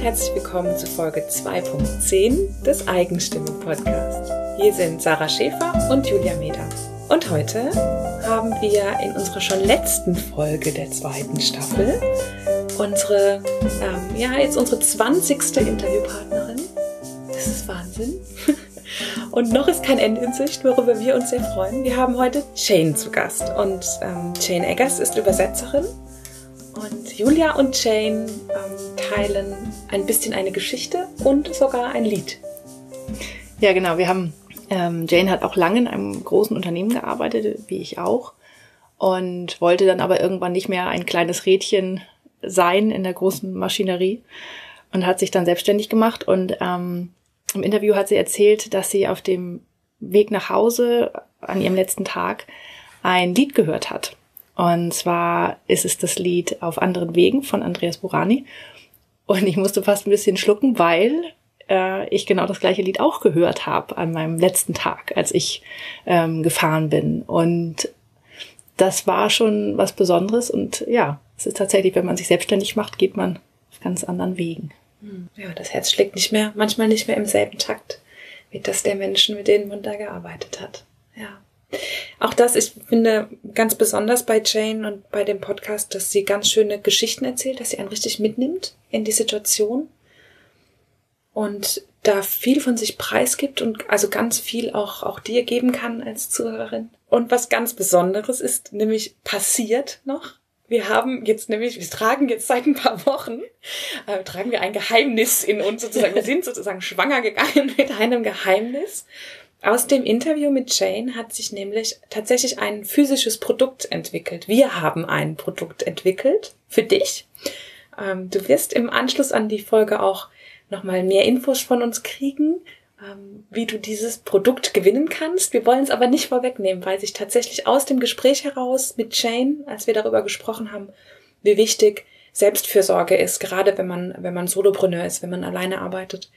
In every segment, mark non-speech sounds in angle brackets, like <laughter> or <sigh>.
herzlich willkommen zu Folge 2.10 des Eigenstimmen-Podcasts. Hier sind Sarah Schäfer und Julia Meder. Und heute haben wir in unserer schon letzten Folge der zweiten Staffel unsere, ähm, ja, jetzt unsere 20. Interviewpartnerin. Das ist Wahnsinn. <laughs> Und noch ist kein Ende in Sicht, worüber wir uns sehr freuen. Wir haben heute Jane zu Gast. Und ähm, Jane Eggers ist Übersetzerin. Und Julia und Jane ähm, teilen ein bisschen eine Geschichte und sogar ein Lied. Ja, genau. Wir haben, ähm, Jane hat auch lange in einem großen Unternehmen gearbeitet, wie ich auch. Und wollte dann aber irgendwann nicht mehr ein kleines Rädchen sein in der großen Maschinerie und hat sich dann selbstständig gemacht und ähm, im Interview hat sie erzählt, dass sie auf dem Weg nach Hause an ihrem letzten Tag ein Lied gehört hat. Und zwar ist es das Lied Auf anderen Wegen von Andreas Burani. Und ich musste fast ein bisschen schlucken, weil äh, ich genau das gleiche Lied auch gehört habe an meinem letzten Tag, als ich ähm, gefahren bin. Und das war schon was Besonderes. Und ja, es ist tatsächlich, wenn man sich selbstständig macht, geht man auf ganz anderen Wegen. Hm. Ja, das Herz schlägt nicht mehr, manchmal nicht mehr im selben Takt wie das der Menschen, mit denen man da gearbeitet hat. Ja. Auch das, ich finde ganz besonders bei Jane und bei dem Podcast, dass sie ganz schöne Geschichten erzählt, dass sie einen richtig mitnimmt in die Situation und da viel von sich preisgibt und also ganz viel auch, auch dir geben kann als Zuhörerin. Und was ganz Besonderes ist, nämlich passiert noch, wir haben jetzt nämlich, wir tragen jetzt seit ein paar Wochen, äh, tragen wir ein Geheimnis in uns sozusagen. Wir <laughs> sind sozusagen schwanger gegangen mit einem Geheimnis. Aus dem Interview mit Jane hat sich nämlich tatsächlich ein physisches Produkt entwickelt. Wir haben ein Produkt entwickelt für dich. Ähm, du wirst im Anschluss an die Folge auch nochmal mehr Infos von uns kriegen ähm, wie du dieses Produkt gewinnen kannst. Wir wollen es aber nicht vorwegnehmen, weil sich tatsächlich aus dem Gespräch heraus mit Jane, als wir darüber gesprochen haben, wie wichtig Selbstfürsorge ist, gerade wenn man, wenn man Solopreneur ist, wenn man alleine arbeitet.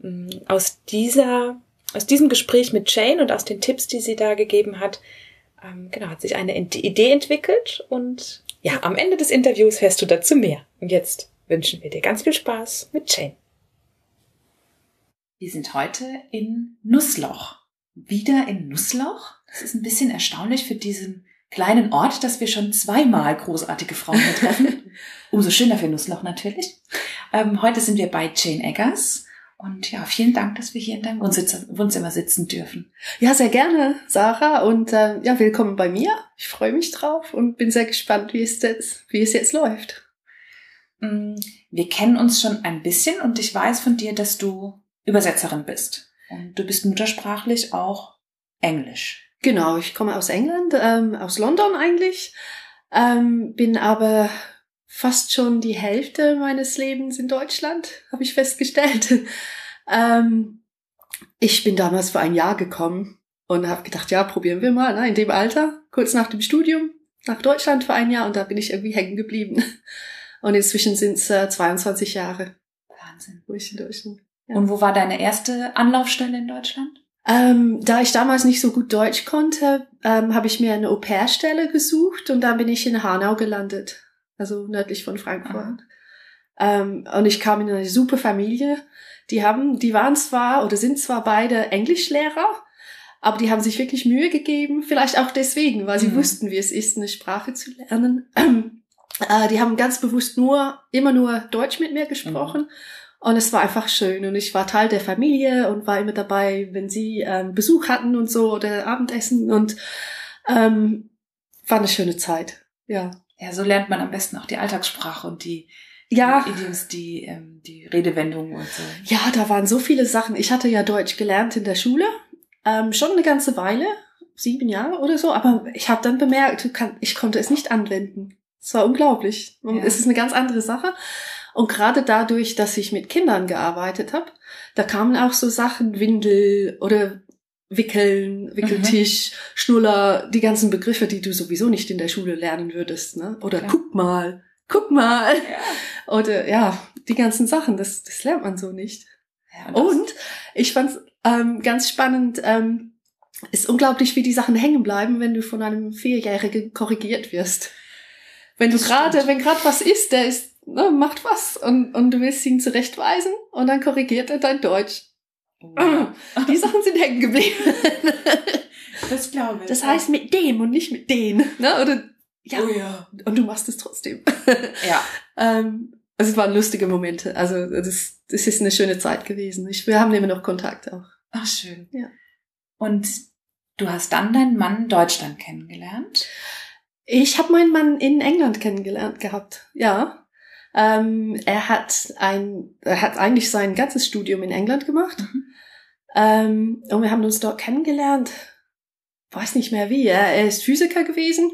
Mm, aus dieser, aus diesem Gespräch mit Jane und aus den Tipps, die sie da gegeben hat, ähm, genau, hat sich eine Idee entwickelt und ja, am Ende des Interviews hörst du dazu mehr. Und jetzt wünschen wir dir ganz viel Spaß mit Jane. Wir sind heute in Nussloch. Wieder in Nussloch? Das ist ein bisschen erstaunlich für diesen kleinen Ort, dass wir schon zweimal großartige Frauen treffen. <laughs> Umso schöner für Nussloch natürlich. Ähm, heute sind wir bei Jane Eggers. Und ja, vielen Dank, dass wir hier in deinem Wohnzimmer sitzen dürfen. Ja, sehr gerne, Sarah. Und äh, ja, willkommen bei mir. Ich freue mich drauf und bin sehr gespannt, wie es jetzt, wie es jetzt läuft. Mm, wir kennen uns schon ein bisschen und ich weiß von dir, dass du Übersetzerin bist. Und du bist muttersprachlich auch Englisch. Genau, ich komme aus England, ähm, aus London eigentlich, ähm, bin aber fast schon die Hälfte meines Lebens in Deutschland, <laughs> habe ich festgestellt. <laughs> ähm, ich bin damals für ein Jahr gekommen und habe gedacht, ja, probieren wir mal, ne, in dem Alter, kurz nach dem Studium, nach Deutschland für ein Jahr und da bin ich irgendwie hängen geblieben. <laughs> Und inzwischen sind es äh, 22 Jahre. Wahnsinn. Wo ich in Deutschland und wo war deine erste Anlaufstelle in Deutschland? Ähm, da ich damals nicht so gut Deutsch konnte, ähm, habe ich mir eine Au-pair-Stelle gesucht und dann bin ich in Hanau gelandet, also nördlich von Frankfurt. Ähm, und ich kam in eine super Familie. Die haben, die waren zwar oder sind zwar beide Englischlehrer, aber die haben sich wirklich Mühe gegeben, vielleicht auch deswegen, weil sie mhm. wussten, wie es ist, eine Sprache zu lernen. <clears throat> äh, die haben ganz bewusst nur, immer nur Deutsch mit mir gesprochen. Mhm. Und es war einfach schön und ich war Teil der Familie und war immer dabei, wenn sie ähm, Besuch hatten und so oder Abendessen und ähm, war eine schöne Zeit. Ja. Ja, so lernt man am besten auch die Alltagssprache und die ja. die Idioms, die, ähm, die Redewendungen und so. Ja, da waren so viele Sachen. Ich hatte ja Deutsch gelernt in der Schule, ähm, schon eine ganze Weile, sieben Jahre oder so, aber ich habe dann bemerkt, ich konnte es nicht anwenden. Es war unglaublich. Ja. Es ist eine ganz andere Sache. Und gerade dadurch, dass ich mit Kindern gearbeitet habe, da kamen auch so Sachen, Windel oder Wickeln, Wickeltisch, mhm. Schnuller, die ganzen Begriffe, die du sowieso nicht in der Schule lernen würdest, ne? Oder ja. guck mal, guck mal. Ja. Oder ja, die ganzen Sachen, das, das lernt man so nicht. Ja, und ich fand's ähm, ganz spannend, ähm, ist unglaublich, wie die Sachen hängen bleiben, wenn du von einem Vierjährigen korrigiert wirst. Wenn du gerade, wenn gerade was ist, der ist ne, macht was und, und du willst ihn zurechtweisen und dann korrigiert er dein Deutsch. Oh. Die Sachen sind hängen geblieben. Das glaube ich. Das heißt mit dem und nicht mit den. Ne? Oder ja, Oh ja. und du machst es trotzdem. Ja. ähm, also es waren lustige Momente. Also das, das ist eine schöne Zeit gewesen. Ich, wir haben immer noch Kontakt auch. Ach, schön. Ja. Und du hast dann deinen Mann in Deutschland kennengelernt? Ich habe meinen Mann in England kennengelernt gehabt. Ja. Ähm, er hat ein, er hat eigentlich sein ganzes Studium in England gemacht. Mhm. Ähm, und wir haben uns dort kennengelernt. Weiß nicht mehr wie. Er, ist Physiker gewesen.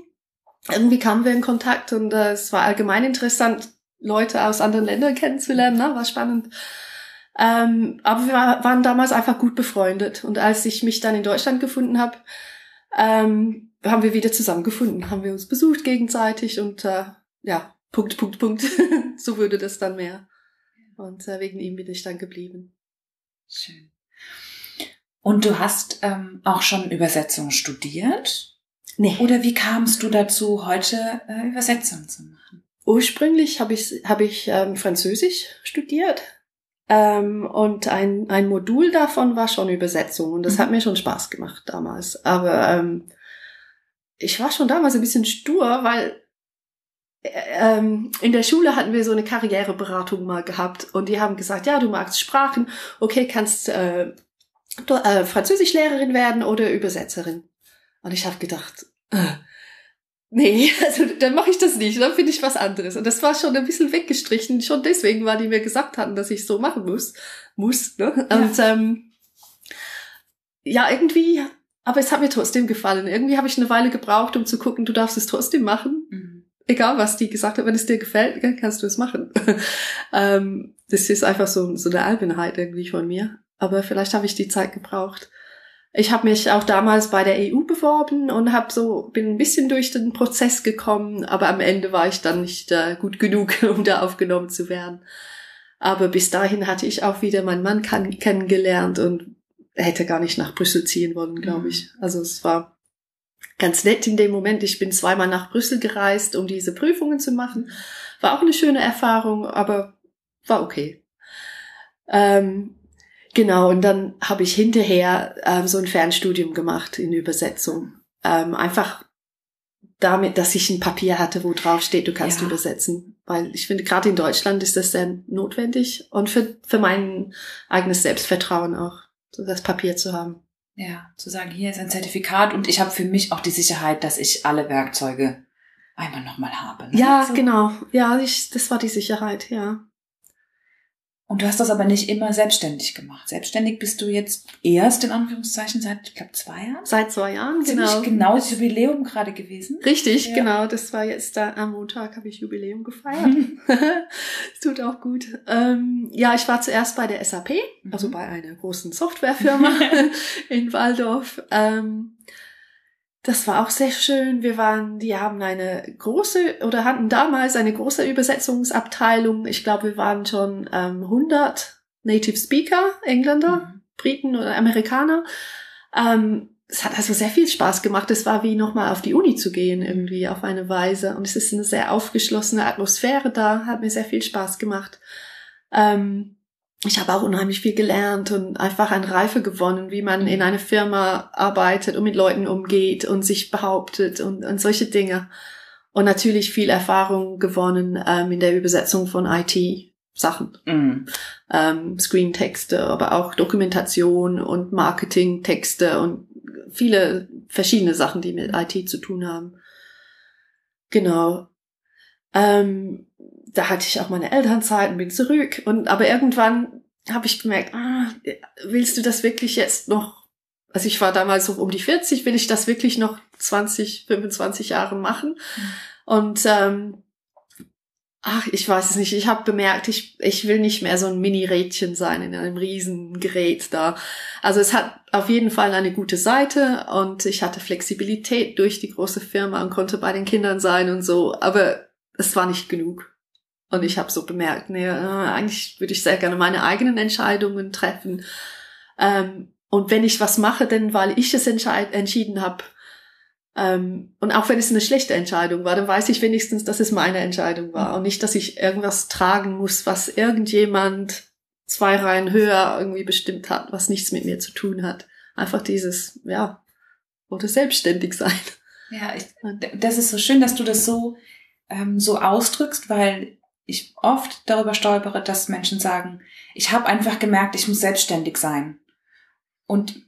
Irgendwie kamen wir in Kontakt und äh, es war allgemein interessant, Leute aus anderen Ländern kennenzulernen. Ne? War spannend. Ähm, aber wir war- waren damals einfach gut befreundet. Und als ich mich dann in Deutschland gefunden habe, ähm, haben wir wieder zusammengefunden, haben wir uns besucht gegenseitig und äh, ja, Punkt, Punkt, Punkt. <laughs> so würde das dann mehr. Und äh, wegen ihm bin ich dann geblieben. Schön. Und du hast ähm, auch schon Übersetzung studiert? Nee. Oder wie kamst du dazu, heute äh, Übersetzung zu machen? Ursprünglich habe ich, hab ich ähm, Französisch studiert. Ähm, und ein, ein Modul davon war schon Übersetzung. Und das Mhm. hat mir schon Spaß gemacht damals. Aber ähm, ich war schon damals ein bisschen stur, weil äh, ähm, in der Schule hatten wir so eine Karriereberatung mal gehabt. Und die haben gesagt, ja, du magst Sprachen. Okay, kannst äh, äh, Französischlehrerin werden oder Übersetzerin. Und ich habe gedacht, äh, Nee, <laughs> also dann mache ich das nicht, dann finde ich was anderes. Und das war schon ein bisschen weggestrichen, schon deswegen, weil die mir gesagt hatten, dass ich so machen muss. Muss, ne? Ja. Und ähm, ja, irgendwie, aber es hat mir trotzdem gefallen. Irgendwie habe ich eine Weile gebraucht, um zu gucken, du darfst es trotzdem machen. Mhm. Egal, was die gesagt hat, wenn es dir gefällt, dann kannst du es machen. <laughs> ähm, das ist einfach so, so eine Albernheit irgendwie von mir. Aber vielleicht habe ich die Zeit gebraucht. Ich habe mich auch damals bei der EU beworben und habe so bin ein bisschen durch den Prozess gekommen, aber am Ende war ich dann nicht äh, gut genug, <laughs> um da aufgenommen zu werden. Aber bis dahin hatte ich auch wieder meinen Mann kennengelernt und hätte gar nicht nach Brüssel ziehen wollen, glaube Mhm. ich. Also es war ganz nett in dem Moment. Ich bin zweimal nach Brüssel gereist, um diese Prüfungen zu machen. War auch eine schöne Erfahrung, aber war okay. Ähm, genau, und dann habe ich hinterher ähm, so ein Fernstudium gemacht in Übersetzung. Ähm, einfach damit, dass ich ein Papier hatte, wo drauf steht, du kannst Ja. übersetzen. Weil ich finde, gerade in Deutschland ist das sehr notwendig und für, für mein eigenes Selbstvertrauen auch, so das Papier zu haben. Ja, zu sagen, hier ist ein Zertifikat und ich habe für mich auch die Sicherheit, dass ich alle Werkzeuge einmal nochmal habe. ne? Ja, So. genau. Ja, ich, das war die Sicherheit, ja. Und du hast das aber nicht immer selbstständig gemacht. Selbstständig bist du jetzt erst in Anführungszeichen seit, ich glaube, zwei Jahren. Seit zwei Jahren, Ziemlich genau. genau das Jubiläum gerade gewesen. Richtig, Ja. genau. Das war jetzt da am Montag habe ich Jubiläum gefeiert. <laughs> Es tut auch gut. Ähm, ja, ich war zuerst bei der SAP, also Mhm. bei einer großen Softwarefirma <laughs> in Waldorf. Ähm, das war auch sehr schön. Wir waren, die haben eine große oder hatten damals eine große Übersetzungsabteilung. Ich glaube, wir waren schon ähm, 100 Native Speaker, Engländer. Mhm. Briten oder Amerikaner. Ähm, es hat also sehr viel Spaß gemacht. Es war wie nochmal auf die Uni zu gehen, irgendwie auf eine Weise. Und es ist eine sehr aufgeschlossene Atmosphäre da, hat mir sehr viel Spaß gemacht. Ähm, ich habe auch unheimlich viel gelernt und einfach an Reife gewonnen, wie man in einer Firma arbeitet und mit Leuten umgeht und sich behauptet und, und solche Dinge. Und natürlich viel Erfahrung gewonnen ähm, in der Übersetzung von IT-Sachen Mhm. ähm, Screentexte, aber auch Dokumentation und Marketingtexte und viele verschiedene Sachen, die mit IT zu tun haben. Genau. Ähm, da hatte ich auch meine Elternzeit und bin zurück. Und aber irgendwann habe ich gemerkt, ah, willst du das wirklich jetzt noch? Also ich war damals so um die 40, will ich das wirklich noch 20, 25 Jahre machen? Und ähm, ach, ich weiß es nicht. Ich habe bemerkt, ich, ich will nicht mehr so ein Mini-Rädchen sein in einem riesen Gerät da. Also es hat auf jeden Fall eine gute Seite und ich hatte Flexibilität durch die große Firma und konnte bei den Kindern sein und so. Aber es war nicht genug. Und ich habe so bemerkt, nee, äh, eigentlich würde ich sehr gerne meine eigenen Entscheidungen treffen. Ähm, und wenn ich was mache, denn weil ich es entschieden habe, Ähm, und auch wenn es eine schlechte Entscheidung war, dann weiß ich wenigstens, dass es meine Entscheidung war und nicht, dass ich irgendwas tragen muss, was irgendjemand zwei Reihen höher irgendwie bestimmt hat, was nichts mit mir zu tun hat. Einfach dieses, ja, oder selbstständig sein. Ja, ich, das ist so schön, dass du das so, ähm, so ausdrückst, weil ich oft darüber stolpere, dass Menschen sagen, ich habe einfach gemerkt, ich muss selbstständig sein. Und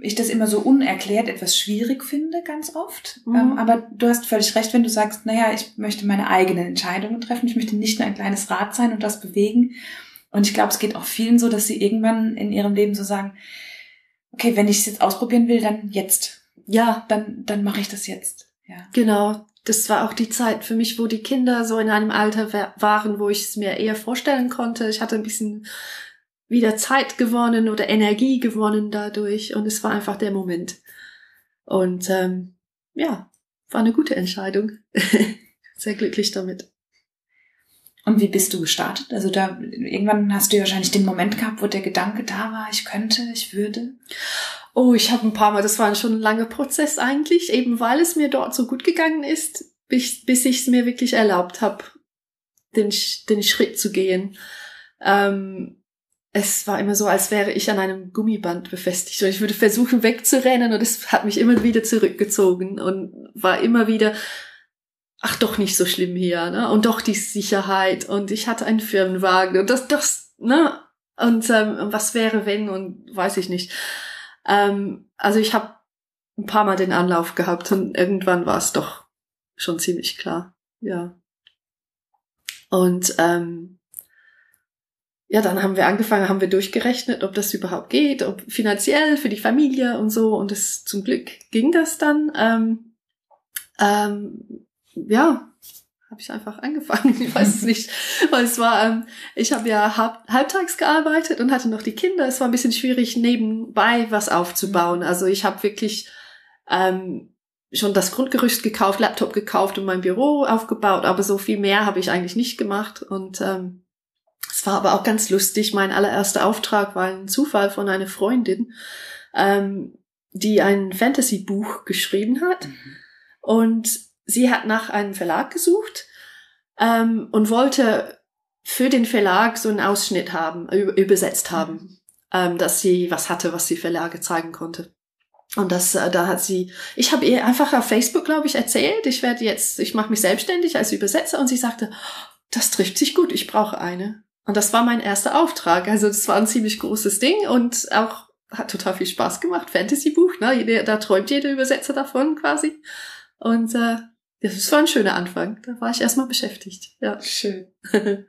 ich das immer so unerklärt etwas schwierig finde, ganz oft. Mhm. Ähm, aber du hast völlig recht, wenn du sagst, naja, ich möchte meine eigenen Entscheidungen treffen, ich möchte nicht nur ein kleines Rad sein und das bewegen. Und ich glaube, es geht auch vielen so, dass sie irgendwann in ihrem Leben so sagen, okay, wenn ich es jetzt ausprobieren will, dann jetzt. Ja, dann, dann mache ich das jetzt. Ja. Genau das war auch die Zeit für mich, wo die Kinder so in einem Alter waren, wo ich es mir eher vorstellen konnte. Ich hatte ein bisschen wieder Zeit gewonnen oder Energie gewonnen dadurch und es war einfach der Moment. Und ähm, ja, war eine gute Entscheidung. <laughs> Sehr glücklich damit. Und wie bist du gestartet? Also da irgendwann hast du ja wahrscheinlich den Moment gehabt, wo der Gedanke da war, ich könnte, ich würde. Oh, ich habe ein paar Mal, das war schon ein langer Prozess eigentlich, eben weil es mir dort so gut gegangen ist, bis, bis ich es mir wirklich erlaubt habe, den, den Schritt zu gehen. Ähm, es war immer so, als wäre ich an einem Gummiband befestigt und ich würde versuchen wegzurennen und es hat mich immer wieder zurückgezogen und war immer wieder, ach doch nicht so schlimm hier, ne? Und doch die Sicherheit und ich hatte einen Firmenwagen und das, das, ne? Und ähm, was wäre wenn und weiß ich nicht. Ähm, also ich habe ein paar Mal den Anlauf gehabt und irgendwann war es doch schon ziemlich klar. Ja. Und ähm, ja, dann haben wir angefangen, haben wir durchgerechnet, ob das überhaupt geht, ob finanziell für die Familie und so. Und es zum Glück ging das dann. Ähm, ähm, ja, habe ich einfach angefangen. <laughs> Ich weiß es nicht, weil es war, ähm, ich habe ja halb, halbtags gearbeitet und hatte noch die Kinder. Es war ein bisschen schwierig, nebenbei was aufzubauen. Mhm. Also ich habe wirklich ähm, schon das Grundgerüst gekauft, Laptop gekauft und mein Büro aufgebaut, aber so viel mehr habe ich eigentlich nicht gemacht. Und ähm, es war aber auch ganz lustig. Mein allererster Auftrag war ein Zufall von einer Freundin, ähm, die ein Fantasy-Buch geschrieben hat. Mhm. Und sie hat nach einem Verlag gesucht ähm, und wollte für den Verlag so einen Ausschnitt haben, übersetzt haben, mhm. ähm, dass sie was hatte, was sie Verlage zeigen konnte. Und das, äh, da hat sie, ich habe ihr einfach auf Facebook, glaube ich, erzählt, ich werde jetzt, ich mache mich selbstständig als Übersetzer und sie sagte, das trifft sich gut, ich brauche eine. Und das war mein erster Auftrag. Also das war ein ziemlich großes Ding und auch hat total viel Spaß gemacht. Fantasy-Buch, ne? Da träumt jeder Übersetzer davon quasi. Und äh, das war ein schöner Anfang. Da war ich erstmal beschäftigt. Ja. Schön. <laughs>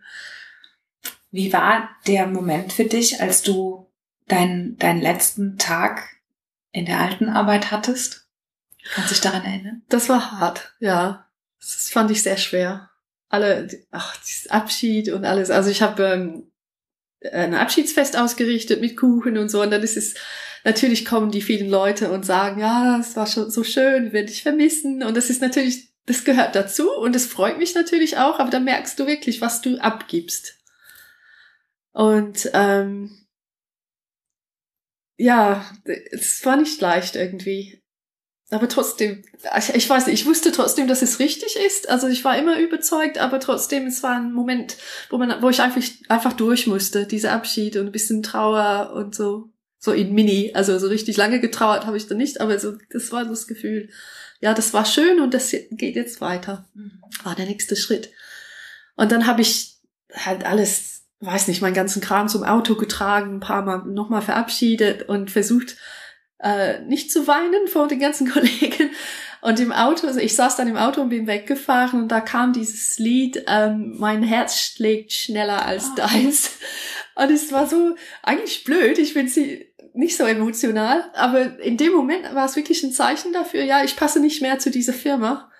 Wie war der Moment für dich, als du deinen, deinen letzten Tag in der alten Arbeit hattest? Kannst du dich daran erinnern? Das war hart, ja. Das fand ich sehr schwer. Alle, ach, dieses Abschied und alles. Also ich habe ähm, ein Abschiedsfest ausgerichtet mit Kuchen und so. Und dann ist es, natürlich kommen die vielen Leute und sagen, ja, es war schon so schön, wir dich vermissen. Und das ist natürlich das gehört dazu und es freut mich natürlich auch, aber da merkst du wirklich, was du abgibst. Und ähm, ja, es war nicht leicht irgendwie. Aber trotzdem, ich, ich weiß nicht, ich wusste trotzdem, dass es richtig ist. Also ich war immer überzeugt, aber trotzdem, es war ein Moment, wo man, wo ich einfach, einfach durch musste, dieser Abschied und ein bisschen Trauer und so, so in Mini. Also so richtig lange getrauert habe ich da nicht, aber so, das war das Gefühl ja, das war schön und das geht jetzt weiter. Mhm. War der nächste Schritt. Und dann habe ich halt alles, weiß nicht, meinen ganzen Kram zum Auto getragen, ein paar Mal nochmal verabschiedet und versucht, äh, nicht zu weinen vor den ganzen <laughs> Kollegen. Und im Auto, also ich saß dann im Auto und bin weggefahren und da kam dieses Lied, ähm, mein Herz schlägt schneller als oh. deins. Und es war so eigentlich blöd. Ich bin sie nicht so emotional, aber in dem Moment war es wirklich ein Zeichen dafür, ja, ich passe nicht mehr zu dieser Firma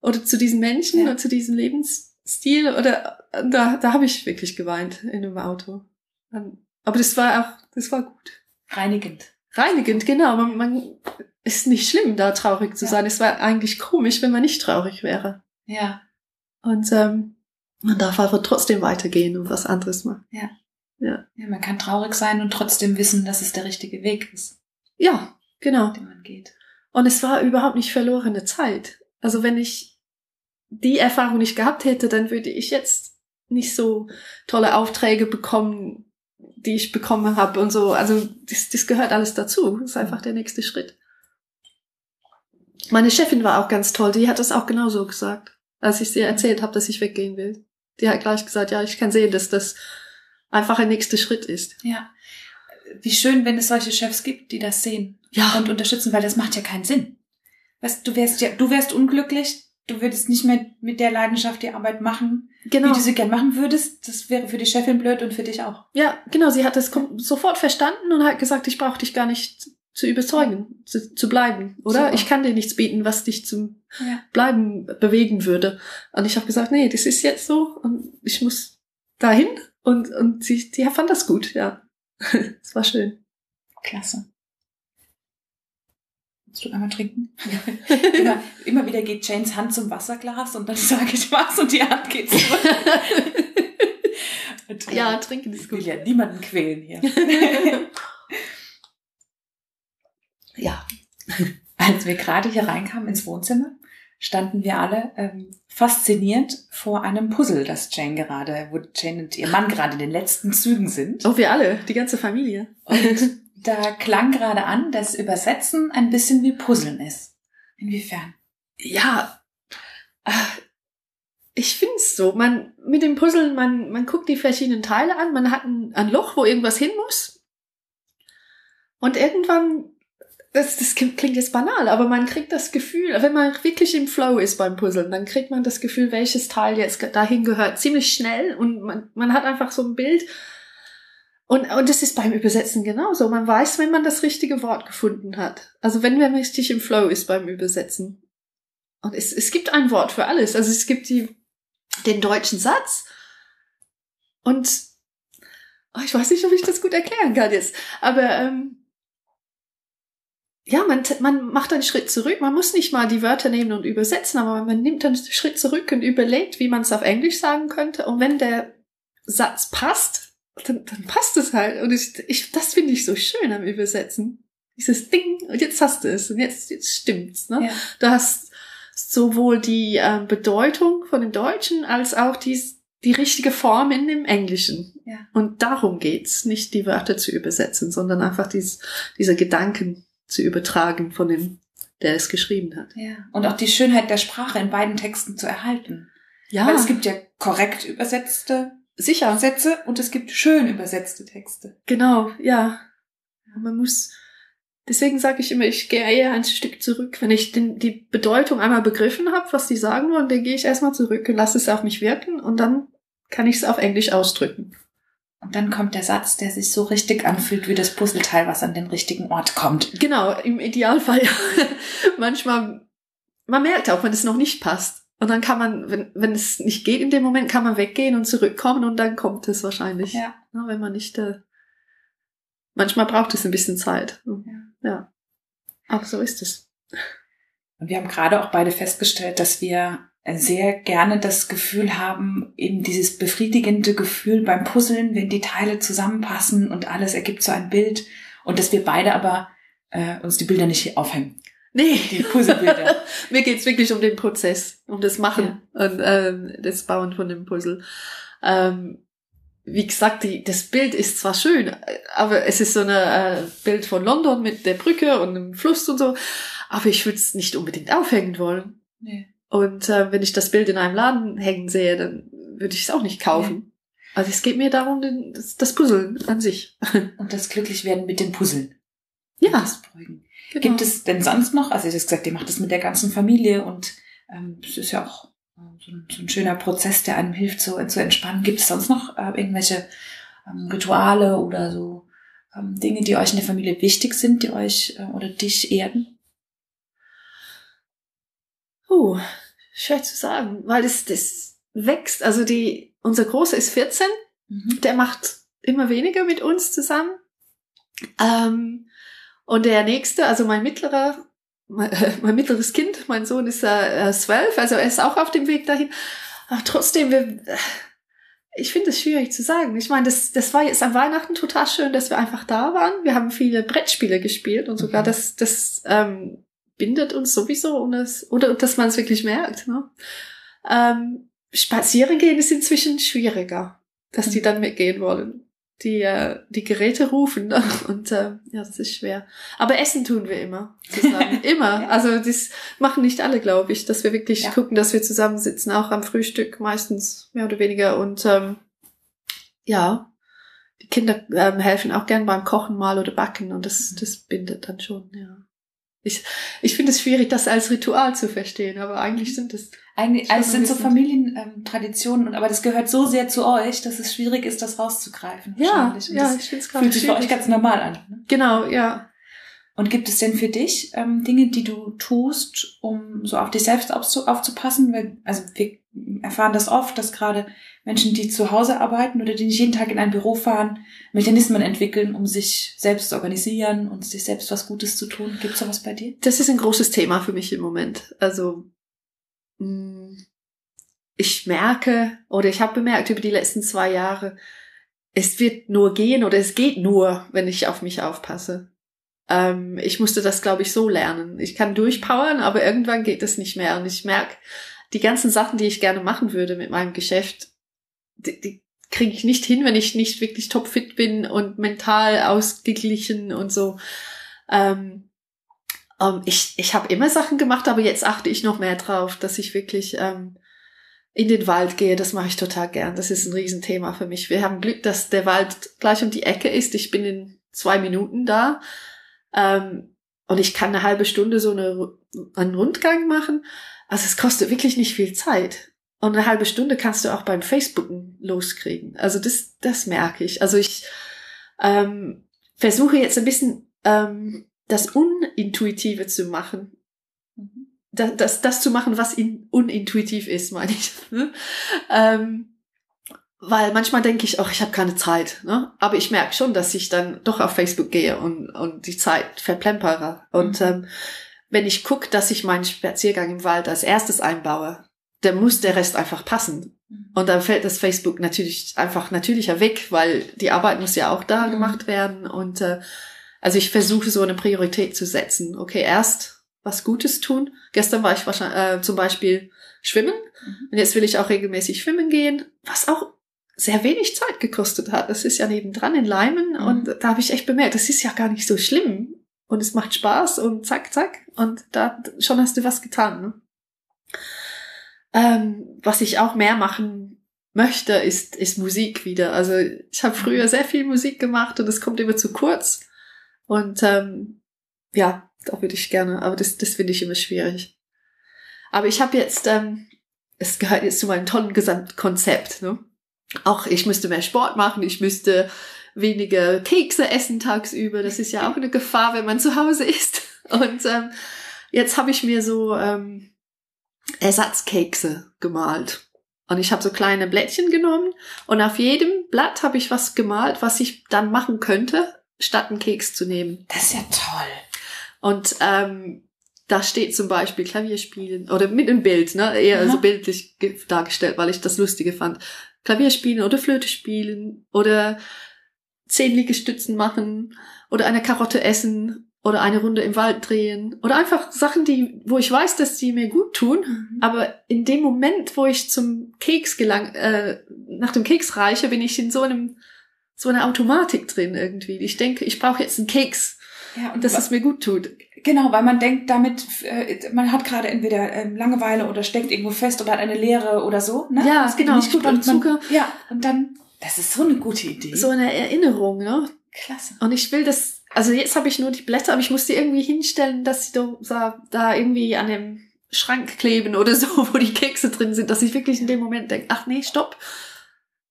oder zu diesen Menschen ja. oder zu diesem Lebensstil oder da, da habe ich wirklich geweint in einem Auto. Aber das war auch, das war gut. Reinigend. Reinigend, genau. Man, man ist nicht schlimm, da traurig zu ja. sein. Es war eigentlich komisch, wenn man nicht traurig wäre. Ja. Und ähm, man darf aber trotzdem weitergehen und was anderes machen. Ja. Ja. ja, man kann traurig sein und trotzdem wissen, dass es der richtige Weg ist. Ja, genau. Den man geht. Und es war überhaupt nicht verlorene Zeit. Also wenn ich die Erfahrung nicht gehabt hätte, dann würde ich jetzt nicht so tolle Aufträge bekommen, die ich bekommen habe und so. Also das, das gehört alles dazu. Das ist einfach der nächste Schritt. Meine Chefin war auch ganz toll. Die hat das auch genauso gesagt, als ich sie erzählt habe, dass ich weggehen will. Die hat gleich gesagt, ja, ich kann sehen, dass das einfach ein nächster Schritt ist. Ja. Wie schön, wenn es solche Chefs gibt, die das sehen Ja. und unterstützen, weil das macht ja keinen Sinn. Weißt, du wärst ja, du wärst unglücklich, du würdest nicht mehr mit der Leidenschaft die Arbeit machen, Genau. wie du sie gern machen würdest. Das wäre für die Chefin blöd und für dich auch. Ja, genau. Sie hat das sofort verstanden und hat gesagt, ich brauche dich gar nicht zu überzeugen, zu, zu bleiben, oder? Super. Ich kann dir nichts bieten, was dich zum Ja. Bleiben bewegen würde. Und ich habe gesagt, nee, das ist jetzt so und ich muss dahin. Und, und sie, die fand das gut, ja. <laughs> Es war schön. Klasse. Willst du einmal trinken? <laughs> immer, immer wieder geht Janes Hand zum Wasserglas und dann sage ich was und die Hand geht zurück. <laughs> Und, äh, Ja, trinken ist ich will gut. ja niemanden quälen hier. Ja. Als wir gerade hier reinkamen ins Wohnzimmer, standen wir alle ähm, fasziniert vor einem Puzzle, das Jane gerade, wo Jane und ihr Mann gerade in den letzten Zügen sind. Oh, wir alle, die ganze Familie. Und da klang gerade an, dass Übersetzen ein bisschen wie Puzzeln ist. Inwiefern? Ja, äh, ich finde es so. Man, mit dem Puzzeln, man, man guckt die verschiedenen Teile an, man hat ein, ein Loch, wo irgendwas hin muss. Und irgendwann, das, das klingt jetzt banal, aber man kriegt das Gefühl, wenn man wirklich im Flow ist beim Puzzeln, dann kriegt man das Gefühl, welches Teil jetzt dahin gehört, ziemlich schnell und man, man hat einfach so ein Bild. Und, und das ist beim Übersetzen genauso. Man weiß, wenn man das richtige Wort gefunden hat. Also wenn man richtig im Flow ist beim Übersetzen. Und es, es gibt ein Wort für alles. Also es gibt die, den deutschen Satz. Und oh, ich weiß nicht, ob ich das gut erklären kann jetzt. Aber ähm, ja, man, man macht einen Schritt zurück. Man muss nicht mal die Wörter nehmen und übersetzen, aber man nimmt einen Schritt zurück und überlegt, wie man es auf Englisch sagen könnte. Und wenn der Satz passt, dann, dann passt es halt. Und ich, ich, das finde ich so schön am Übersetzen. Dieses Ding, und jetzt hast du es, und jetzt, jetzt stimmt's. Ne? Ja. Du hast sowohl die ähm, Bedeutung von dem Deutschen als auch die, die richtige Form in dem Englischen. Ja. Und darum geht's, nicht die Wörter zu übersetzen, sondern einfach dies, diese Gedanken zu übertragen von dem, der es geschrieben hat. Ja. Und auch die Schönheit der Sprache in beiden Texten zu erhalten. Ja, Weil es gibt ja korrekt übersetzte sicher, Sätze und es gibt schön übersetzte Texte. genau, ja. Man muss, deswegen sage ich immer, ich gehe eher ein Stück zurück. Wenn ich den, die Bedeutung einmal begriffen habe, was die sagen wollen, dann gehe ich erstmal zurück und lasse es auf mich wirken und dann kann ich es auf Englisch ausdrücken. Und dann kommt der Satz, der sich so richtig anfühlt wie das Puzzleteil, was an den richtigen Ort kommt. Genau, im Idealfall. <laughs> Manchmal, man merkt auch, wenn es noch nicht passt. Und dann kann man, wenn, wenn es nicht geht in dem Moment, kann man weggehen und zurückkommen und dann kommt es wahrscheinlich. Ja. Na, wenn man nicht, äh, manchmal braucht es ein bisschen Zeit. Ja. Aber so ist es. Und wir haben gerade auch beide festgestellt, dass wir sehr gerne das Gefühl haben, eben dieses befriedigende Gefühl beim Puzzeln, wenn die Teile zusammenpassen und alles ergibt so ein Bild und dass wir beide aber äh, uns die Bilder nicht aufhängen. Nee. Die Puzzlebilder. <laughs> Mir geht's wirklich um den Prozess, um das Machen und ähm, das Bauen von dem Puzzle. Ähm, wie gesagt, die, das Bild ist zwar schön, aber es ist so ein äh, Bild von London mit der Brücke und einem Fluss und so, aber ich würde es nicht unbedingt aufhängen wollen. nee. Und äh, wenn ich das Bild in einem Laden hängen sehe, dann würde ich es auch nicht kaufen. Also es geht mir darum, den, das, das Puzzeln an sich. <laughs> Und das Glücklichwerden mit den Puzzeln. Ja, Das Beruhigen. genau. Gibt es denn sonst noch, also ich habe gesagt, ihr macht das mit der ganzen Familie und ähm, das ist ja auch äh, so ein, so ein schöner Prozess, der einem hilft, so zu entspannen. Gibt es sonst noch äh, irgendwelche ähm, Rituale oder so ähm, Dinge, die euch in der Familie wichtig sind, die euch äh, oder dich erden? Oh, schwer zu sagen, weil es das wächst. Also die, unser Großer ist 14, Mhm. der macht immer weniger mit uns zusammen. Ähm, und der nächste, also mein mittlerer, mein, <laughs> mein mittleres Kind, mein Sohn ist äh, zwölf, also er ist auch auf dem Weg dahin. Aber trotzdem, wir, ich finde es schwierig zu sagen. Ich meine, das, das war jetzt an Weihnachten total schön, dass wir einfach da waren. Wir haben viele Brettspiele gespielt und sogar Mhm. das, das, ähm, bindet uns sowieso und das, oder dass man es wirklich merkt. Ne? Ähm, spazieren gehen ist inzwischen schwieriger, dass die dann mitgehen wollen. Die, äh, die Geräte rufen ne? <laughs> und äh, ja, das ist schwer. Aber Essen tun wir immer zusammen. <laughs> immer. Ja. Also das machen nicht alle, glaube ich, dass wir wirklich Ja. gucken, dass wir zusammensitzen, auch am Frühstück meistens mehr oder weniger. Und ähm, ja, die Kinder ähm, helfen auch gern beim Kochen mal oder Backen und das, das bindet dann schon, ja. Ich, ich finde es schwierig, das als Ritual zu verstehen, aber eigentlich sind es. Eigentlich, also es sind so. Familientraditionen, und aber das gehört so sehr zu euch, dass es schwierig ist, das rauszugreifen. Ja, ja, ich finde es gerade fühlt sich für euch ganz normal an. Ne? Genau, ja. Und gibt es denn für dich ähm, Dinge, die du tust, um so auf dich selbst aufzu aufzupassen? Weil, also wir erfahren das oft, dass gerade Menschen, die zu Hause arbeiten oder die nicht jeden Tag in ein Büro fahren, Mechanismen entwickeln, um sich selbst zu organisieren und sich selbst was Gutes zu tun. Gibt es sowas bei dir? Das ist ein großes Thema für mich im Moment. Also mh, ich merke oder ich habe bemerkt über die letzten zwei Jahre, es wird nur gehen oder es geht nur, wenn ich auf mich aufpasse. Ähm, ich musste das, glaube ich, so lernen. Ich kann durchpowern, aber irgendwann geht es nicht mehr. Und ich merke, die ganzen Sachen, die ich gerne machen würde mit meinem Geschäft, die, die kriege ich nicht hin, wenn ich nicht wirklich topfit bin und mental ausgeglichen und so. Ähm, ähm, ich ich habe immer Sachen gemacht, aber jetzt achte ich noch mehr drauf, dass ich wirklich ähm, in den Wald gehe. Das mache ich total gern. Das ist ein Riesenthema für mich. Wir haben Glück, dass der Wald gleich um die Ecke ist. Ich bin in zwei Minuten da. Ähm, und ich kann eine halbe Stunde so eine, einen Rundgang machen. Also es kostet wirklich nicht viel Zeit. Und eine halbe Stunde kannst du auch beim Facebooken loskriegen. Also das, das merke ich. Also ich ähm, versuche jetzt ein bisschen ähm, das Unintuitive zu machen. Das, das, das zu machen, was in, unintuitiv ist, meine ich. <laughs> ähm, weil manchmal denke ich, ach, ich habe keine Zeit. Ne? Aber ich merke schon, dass ich dann doch auf Facebook gehe und, und die Zeit verplempere. Und Mhm. ähm, wenn ich gucke, dass ich meinen Spaziergang im Wald als erstes einbaue, dann muss der Rest einfach passen. Und dann fällt das Facebook natürlich einfach natürlicher weg, weil die Arbeit muss ja auch da Mhm. gemacht werden. Und äh, also ich versuche so eine Priorität zu setzen. Okay, erst was Gutes tun. Gestern war ich wahrscheinlich äh, zum Beispiel schwimmen Mhm. und jetzt will ich auch regelmäßig schwimmen gehen, was auch sehr wenig Zeit gekostet hat. Das ist ja nebendran in Leimen Mhm. und da habe ich echt bemerkt, das ist ja gar nicht so schlimm und es macht Spaß und zack, zack und da schon hast du was getan. Ne? Ähm, was ich auch mehr machen möchte, ist, ist Musik wieder. Also ich habe früher sehr viel Musik gemacht und es kommt immer zu kurz. Und ähm, ja, da würde ich gerne, aber das, das finde ich immer schwierig. Aber ich habe jetzt, ähm, es gehört jetzt zu meinem tollen Gesamtkonzept. Ne? Auch ich müsste mehr Sport machen, ich müsste weniger Kekse essen tagsüber. Das ist ja auch eine Gefahr, wenn man zu Hause ist. <laughs> Und ähm, jetzt habe ich mir so ähm, Ersatzkekse gemalt. Und ich habe so kleine Blättchen genommen und auf jedem Blatt habe ich was gemalt, was ich dann machen könnte, statt einen Keks zu nehmen. Das ist ja toll. Und ähm, da steht zum Beispiel Klavierspielen oder mit einem Bild, ne, eher Aha. so bildlich ge- dargestellt, weil ich das Lustige fand. Klavierspielen oder Flöte spielen oder zehn Liegestützen machen oder eine Karotte essen oder eine Runde im Wald drehen oder einfach Sachen, die, wo ich weiß, dass die mir gut tun, aber in dem Moment, wo ich zum Keks gelang, äh, nach dem Keks reiche, bin ich in so einem, so einer Automatik drin irgendwie. Ich denke, ich brauche jetzt einen Keks, Ja, und dass es mir gut tut. Genau, weil man denkt damit, äh, man hat gerade entweder ähm, Langeweile oder steckt irgendwo fest oder hat eine Lehre oder so. Ne? Ja, geht genau, Nicht gut und man, Zucker. Ja, und dann, das ist so eine gute Idee. So eine Erinnerung, ne? klasse. Und ich will das, also jetzt habe ich nur die Blätter, aber ich muss die irgendwie hinstellen, dass sie da, da- da irgendwie an dem Schrank kleben oder <laughs> so, wo die Kekse drin sind, dass ich wirklich in dem Moment denke, ach nee, stopp.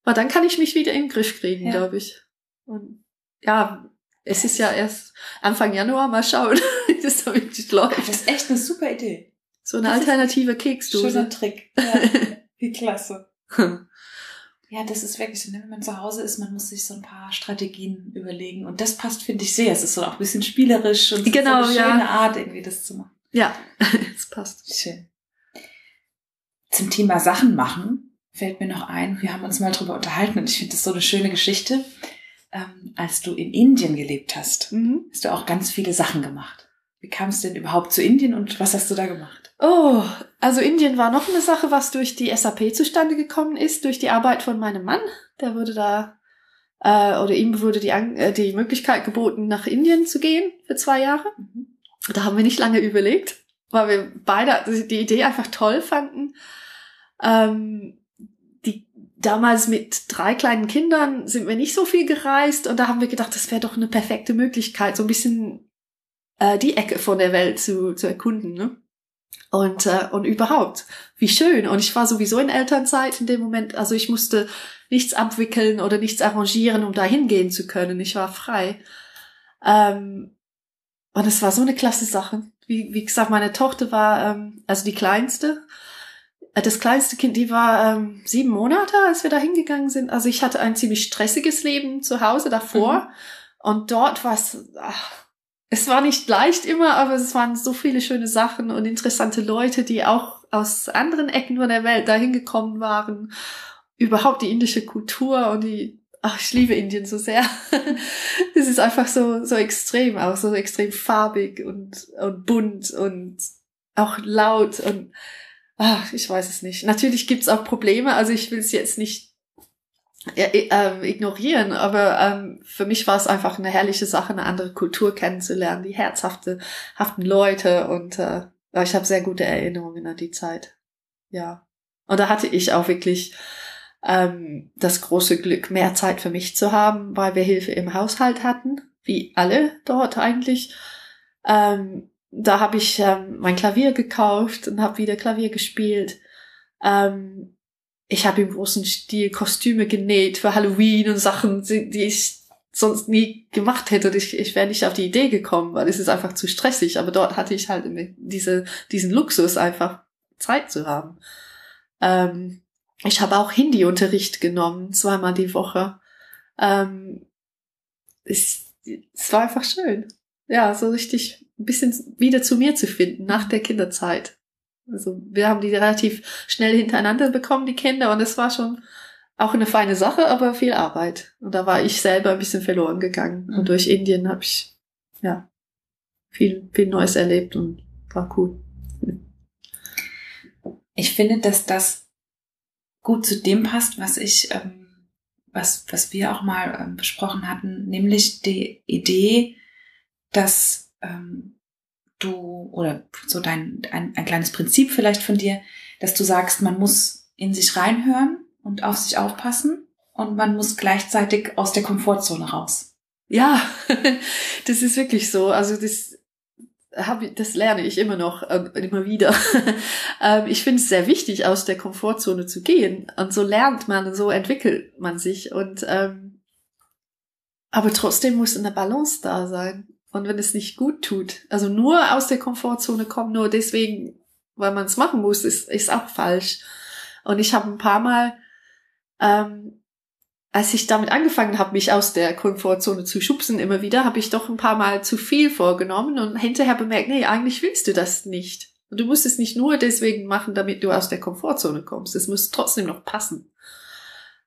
Weil dann kann ich mich wieder in den Griff kriegen, Ja. glaube ich. Und ja, es ist ja erst Anfang Januar, mal schauen, <laughs> wie das da wirklich Ah, läuft. Das ist echt eine super Idee. So eine das alternative Schöner Keksdose. Trick. Ja, <laughs> wie klasse. <laughs> Ja, das ist wirklich so, ne, wenn man zu Hause ist, man muss sich so ein paar Strategien überlegen. Und das passt, finde ich, sehr. Es ist so auch ein bisschen spielerisch und Genau, so ja. eine schöne Art, irgendwie das zu machen. ja, es passt. Schön. Zum Thema Sachen machen fällt mir noch ein, wir haben uns mal drüber unterhalten und ich finde das so eine schöne Geschichte. Ähm, als du in Indien gelebt hast, Mhm. hast du auch ganz viele Sachen gemacht. wie kam es denn überhaupt zu Indien und was hast du da gemacht? Oh, also Indien war noch eine Sache, was durch die SAP zustande gekommen ist, durch die Arbeit von meinem Mann. Der wurde da, äh, oder ihm wurde die, äh, die Möglichkeit geboten, nach Indien zu gehen für zwei Jahre. Mhm. Da haben wir nicht lange überlegt, weil wir beide die Idee einfach toll fanden. Ähm, damals mit drei kleinen Kindern sind wir nicht so viel gereist und da haben wir gedacht, das wäre doch eine perfekte Möglichkeit, so ein bisschen äh, die Ecke von der Welt zu, zu erkunden. Ne? Und, äh, und überhaupt, wie schön. Und ich war sowieso in Elternzeit in dem Moment. Also ich musste nichts abwickeln oder nichts arrangieren, um da hingehen zu können. Ich war frei. Ähm, und es war so eine klasse Sache. Wie, wie gesagt, meine Tochter war, ähm, also die kleinste, das kleinste Kind, die war ähm, sieben Monate, als wir da hingegangen sind. Also ich hatte ein ziemlich stressiges Leben zu Hause davor. Mhm. Und dort war es, es war nicht leicht immer, aber es waren so viele schöne Sachen und interessante Leute, die auch aus anderen Ecken von der Welt dahin gekommen waren. Überhaupt die indische Kultur und die, ach, ich liebe Indien so sehr. <laughs> Es ist einfach so, so extrem auch, so extrem farbig und, und bunt und auch laut und, ach, ich weiß es nicht. Natürlich gibt's auch Probleme, also ich will es jetzt nicht ja, ähm, ignorieren, aber ähm, für mich war es einfach eine herrliche Sache, eine andere Kultur kennenzulernen, die herzhafte, haften Leute und äh, ich habe sehr gute Erinnerungen an die Zeit. Ja. Und da hatte ich auch wirklich ähm, das große Glück, mehr Zeit für mich zu haben, weil wir Hilfe im Haushalt hatten, wie alle dort eigentlich. Ähm, da habe ich ähm, mein Klavier gekauft und habe wieder Klavier gespielt. Ähm, ich habe im großen Stil Kostüme genäht für Halloween und Sachen, die ich sonst nie gemacht hätte. Ich, ich wäre nicht auf die Idee gekommen, weil es ist einfach zu stressig. Aber dort hatte ich halt diese, diesen Luxus, einfach Zeit zu haben. Ähm, ich habe auch Hindi-Unterricht genommen, zweimal die Woche. Ähm, es, es war einfach schön. Ja, so richtig ein bisschen wieder zu mir zu finden nach der Kinderzeit. Also wir haben die relativ schnell hintereinander bekommen, die Kinder, und es war schon auch eine feine Sache, aber viel Arbeit. Und da war ich selber ein bisschen verloren gegangen. Mhm. Und durch Indien habe ich ja viel, viel Neues erlebt und war cool. Ich finde, dass das gut zu dem passt, was ich, ähm, was, was wir auch mal ähm, besprochen hatten, nämlich die Idee, dass ähm, du oder so dein ein, ein kleines Prinzip vielleicht von dir, dass du sagst, man muss in sich reinhören und auf sich aufpassen und man muss gleichzeitig aus der Komfortzone raus. Ja, <laughs> das ist wirklich so. Also das habe das lerne ich immer noch äh, immer wieder. <laughs> ähm, ich finde es sehr wichtig, aus der Komfortzone zu gehen. Und so lernt man, und so entwickelt man sich. Und ähm, aber trotzdem muss eine Balance da sein. Und wenn es nicht gut tut, also nur aus der Komfortzone kommen, nur deswegen, weil man es machen muss, ist, ist auch falsch. Und ich habe ein paar Mal, ähm, als ich damit angefangen habe, mich aus der Komfortzone zu schubsen immer wieder, habe ich doch ein paar Mal zu viel vorgenommen und hinterher bemerkt, nee, eigentlich willst du das nicht. Und du musst es nicht nur deswegen machen, damit du aus der Komfortzone kommst. Es muss trotzdem noch passen.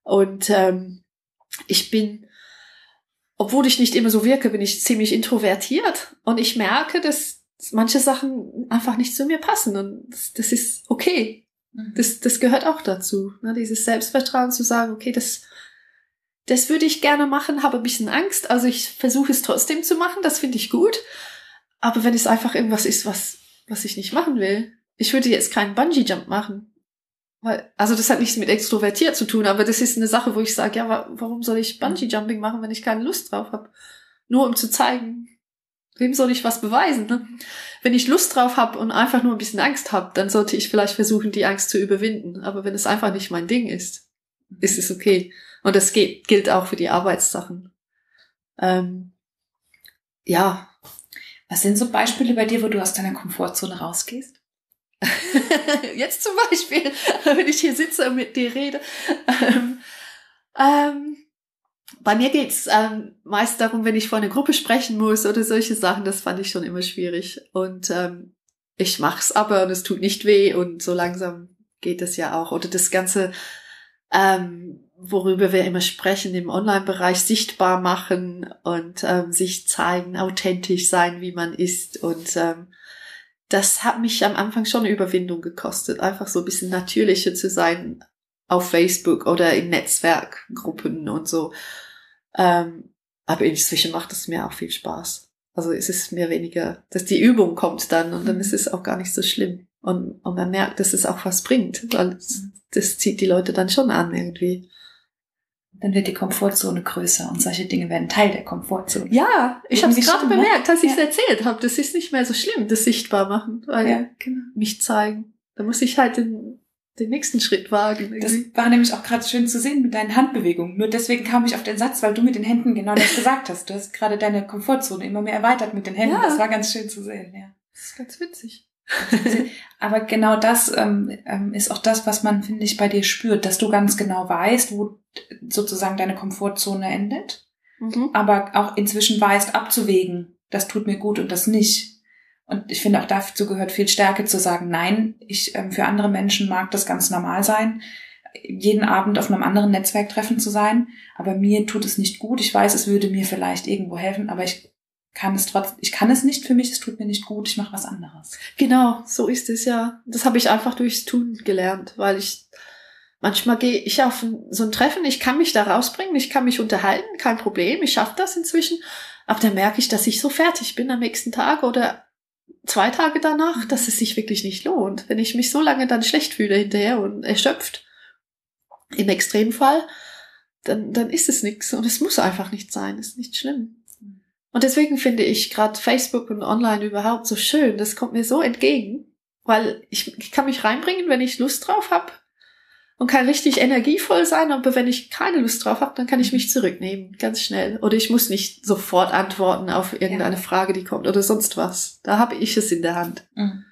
Und ähm, ich bin obwohl ich nicht immer so wirke, bin ich ziemlich introvertiert und ich merke, dass manche Sachen einfach nicht zu mir passen und das, das ist okay. Mhm. Das, das gehört auch dazu. Ne? Dieses Selbstvertrauen zu sagen, okay, das, das würde ich gerne machen, habe ein bisschen Angst, also ich versuche es trotzdem zu machen, das finde ich gut. Aber wenn es einfach irgendwas ist, was, was ich nicht machen will, ich würde jetzt keinen Bungee-Jump machen. Weil, also das hat nichts mit extrovertiert zu tun, aber das ist eine Sache, wo ich sage, ja, warum soll ich Bungee Jumping machen, wenn ich keine Lust drauf habe? Nur um zu zeigen, wem soll ich was beweisen? Ne? Wenn ich Lust drauf habe und einfach nur ein bisschen Angst habe, dann sollte ich vielleicht versuchen, die Angst zu überwinden. Aber wenn es einfach nicht mein Ding ist, ist es okay. Und das geht, gilt auch für die Arbeitssachen. Ähm, ja. Was sind so Beispiele bei dir, wo du aus deiner Komfortzone rausgehst? <laughs> Jetzt zum Beispiel, <laughs> wenn ich hier sitze und mit dir rede. Ähm, ähm, bei mir geht's ähm, meist darum, wenn ich vor einer Gruppe sprechen muss oder solche Sachen, das fand ich schon immer schwierig. Und ähm, ich mach's aber und es tut nicht weh und so langsam geht es ja auch. Oder das ganze ähm, worüber wir immer sprechen im Online-Bereich, sichtbar machen und ähm, sich zeigen, authentisch sein, wie man ist. Und ähm, das hat mich am Anfang schon eine Überwindung gekostet, einfach so ein bisschen natürlicher zu sein auf Facebook oder in Netzwerkgruppen und so. Ähm, aber inzwischen macht es mir auch viel Spaß. Also es ist mir weniger, dass die Übung kommt dann und dann ist es auch gar nicht so schlimm. Und, und man merkt, dass es auch was bringt, weil das, das zieht die Leute dann schon an irgendwie dann wird die Komfortzone größer und solche Dinge werden Teil der Komfortzone. Ja, ich habe es gerade bemerkt, als ich es ja. erzählt habe. Das ist nicht mehr so schlimm, das sichtbar machen, weil ja, genau. mich zeigen. Da muss ich halt den, den nächsten Schritt wagen. Irgendwie. Das war nämlich auch gerade schön zu sehen mit deinen Handbewegungen. Nur deswegen kam ich auf den Satz, weil du mit den Händen genau das gesagt hast. Du hast gerade deine Komfortzone immer mehr erweitert mit den Händen. Ja. Das war ganz schön zu sehen. Ja. Das ist ganz witzig. Aber genau das ähm, ähm, ist auch das, was man, finde ich, bei dir spürt, dass du ganz genau weißt, wo sozusagen deine Komfortzone endet, mhm. aber auch inzwischen weißt, abzuwägen, das tut mir gut und das nicht. Und ich finde auch dazu gehört viel Stärke zu sagen, nein, ich ähm, für andere Menschen mag das ganz normal sein, jeden Abend auf einem anderen Netzwerktreffen zu sein, aber mir tut es nicht gut. Ich weiß, es würde mir vielleicht irgendwo helfen, aber ich kann es trotzdem, ich kann es nicht für mich, es tut mir nicht gut, ich mache was anderes. Genau, so ist es ja. Das habe ich einfach durchs Tun gelernt, weil ich manchmal gehe ich auf so ein Treffen, ich kann mich da rausbringen, ich kann mich unterhalten, kein Problem, ich schaffe das inzwischen, aber dann merke ich, dass ich so fertig bin am nächsten Tag oder zwei Tage danach, dass es sich wirklich nicht lohnt. Wenn ich mich so lange dann schlecht fühle hinterher und erschöpft, im Extremfall, dann, dann ist es nichts und es muss einfach nicht sein, ist nicht schlimm. Und deswegen finde ich gerade Facebook und Online überhaupt so schön. Das kommt mir so entgegen, weil ich, ich kann mich reinbringen, wenn ich Lust drauf habe und kann richtig energievoll sein. Aber wenn ich keine Lust drauf habe, dann kann ich mich zurücknehmen, ganz schnell. Oder ich muss nicht sofort antworten auf irgendeine ja. Frage, die kommt oder sonst was. Da habe ich es in der Hand. Mhm.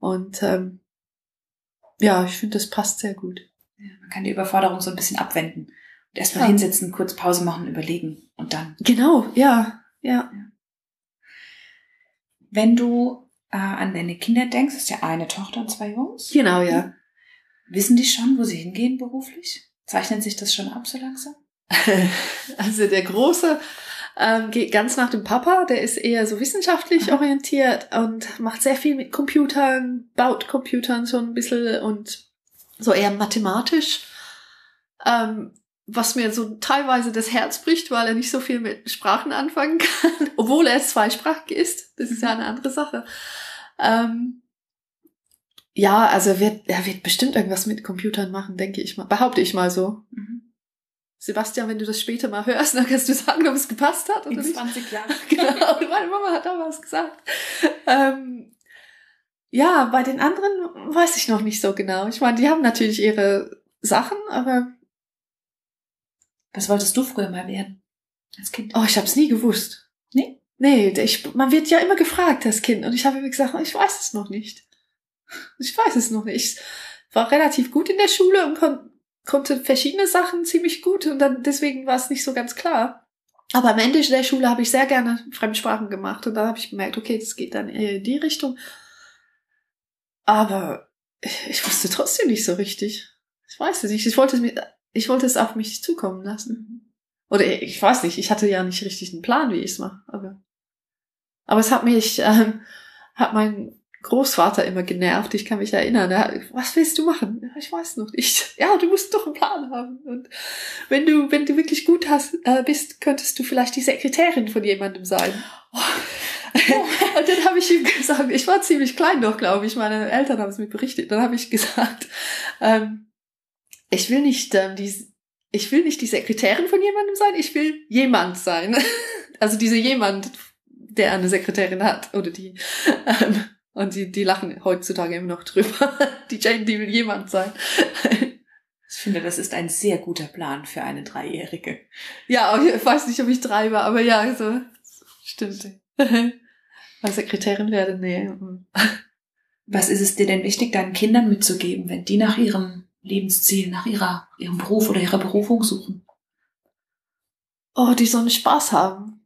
Und ähm, ja, ich finde, das passt sehr gut. Ja, man kann die Überforderung so ein bisschen abwenden. Und erstmal ja. hinsetzen, kurz Pause machen, überlegen und dann. Genau, ja. Ja. Wenn du äh, an deine Kinder denkst, ist ja eine Tochter und zwei Jungs. Genau, ja. Wissen die schon, wo sie hingehen beruflich? Zeichnet sich das schon ab so langsam? <laughs> also der Große ähm, geht ganz nach dem Papa, der ist eher so wissenschaftlich Aha. orientiert und macht sehr viel mit Computern, baut Computern schon ein bisschen und so eher mathematisch. Ähm, was mir so teilweise das Herz bricht, weil er nicht so viel mit Sprachen anfangen kann, <laughs> obwohl er zweisprachig ist. Das ist ja eine andere Sache. Ähm, ja, also er wird, er wird bestimmt irgendwas mit Computern machen, denke ich mal. Behaupte ich mal so. Mhm. Sebastian, wenn du das später mal hörst, dann kannst du sagen, ob es gepasst hat oder In 20 Jahren. <laughs> genau, meine Mama hat da was gesagt. Ähm, ja, bei den anderen weiß ich noch nicht so genau. Ich meine, die haben natürlich ihre Sachen, aber was wolltest du früher mal werden? Als Kind? Oh, ich habe es nie gewusst. Nee? Nee, ich, man wird ja immer gefragt als Kind und ich habe immer gesagt, ich weiß es noch nicht. Ich weiß es noch nicht. Ich war relativ gut in der Schule und kon konnte verschiedene Sachen ziemlich gut und dann deswegen war es nicht so ganz klar. Aber am Ende der Schule habe ich sehr gerne Fremdsprachen gemacht und da habe ich gemerkt, okay, das geht dann eher in die Richtung. Aber ich wusste trotzdem nicht so richtig. Ich weiß es nicht. Ich wollte es mir ich wollte es auf mich zukommen lassen. Oder ich weiß nicht, ich hatte ja nicht richtig einen Plan, wie ich es mache. Aber, aber es hat mich, ähm, hat mein Großvater immer genervt. Ich kann mich erinnern. Er, was willst du machen? Ich weiß noch nicht. <laughs> Ja, du musst doch einen Plan haben. Und wenn du, wenn du wirklich gut hast, äh, bist, könntest du vielleicht die Sekretärin von jemandem sein. Oh. <laughs> und dann habe ich ihm gesagt, ich war ziemlich klein noch, glaube ich. Meine Eltern haben es mir berichtet. Dann habe ich gesagt, ähm, ich will nicht ähm, die, ich will nicht die Sekretärin von jemandem sein, ich will jemand sein. <laughs> also diese jemand, der eine Sekretärin hat oder die. Ähm, und die, die lachen heutzutage immer noch drüber. <laughs> Die Jane, die will jemand sein. <laughs> Ich finde, das ist ein sehr guter Plan für eine Dreijährige. Ja, ich weiß nicht, ob ich drei war, aber ja, also stimmt. Als Sekretärin werde, nee. Was ist es dir denn wichtig, deinen Kindern mitzugeben, wenn die nach ihrem Lebensziel, nach ihrer, ihrem Beruf oder ihrer Berufung suchen? Oh, die sollen Spaß haben.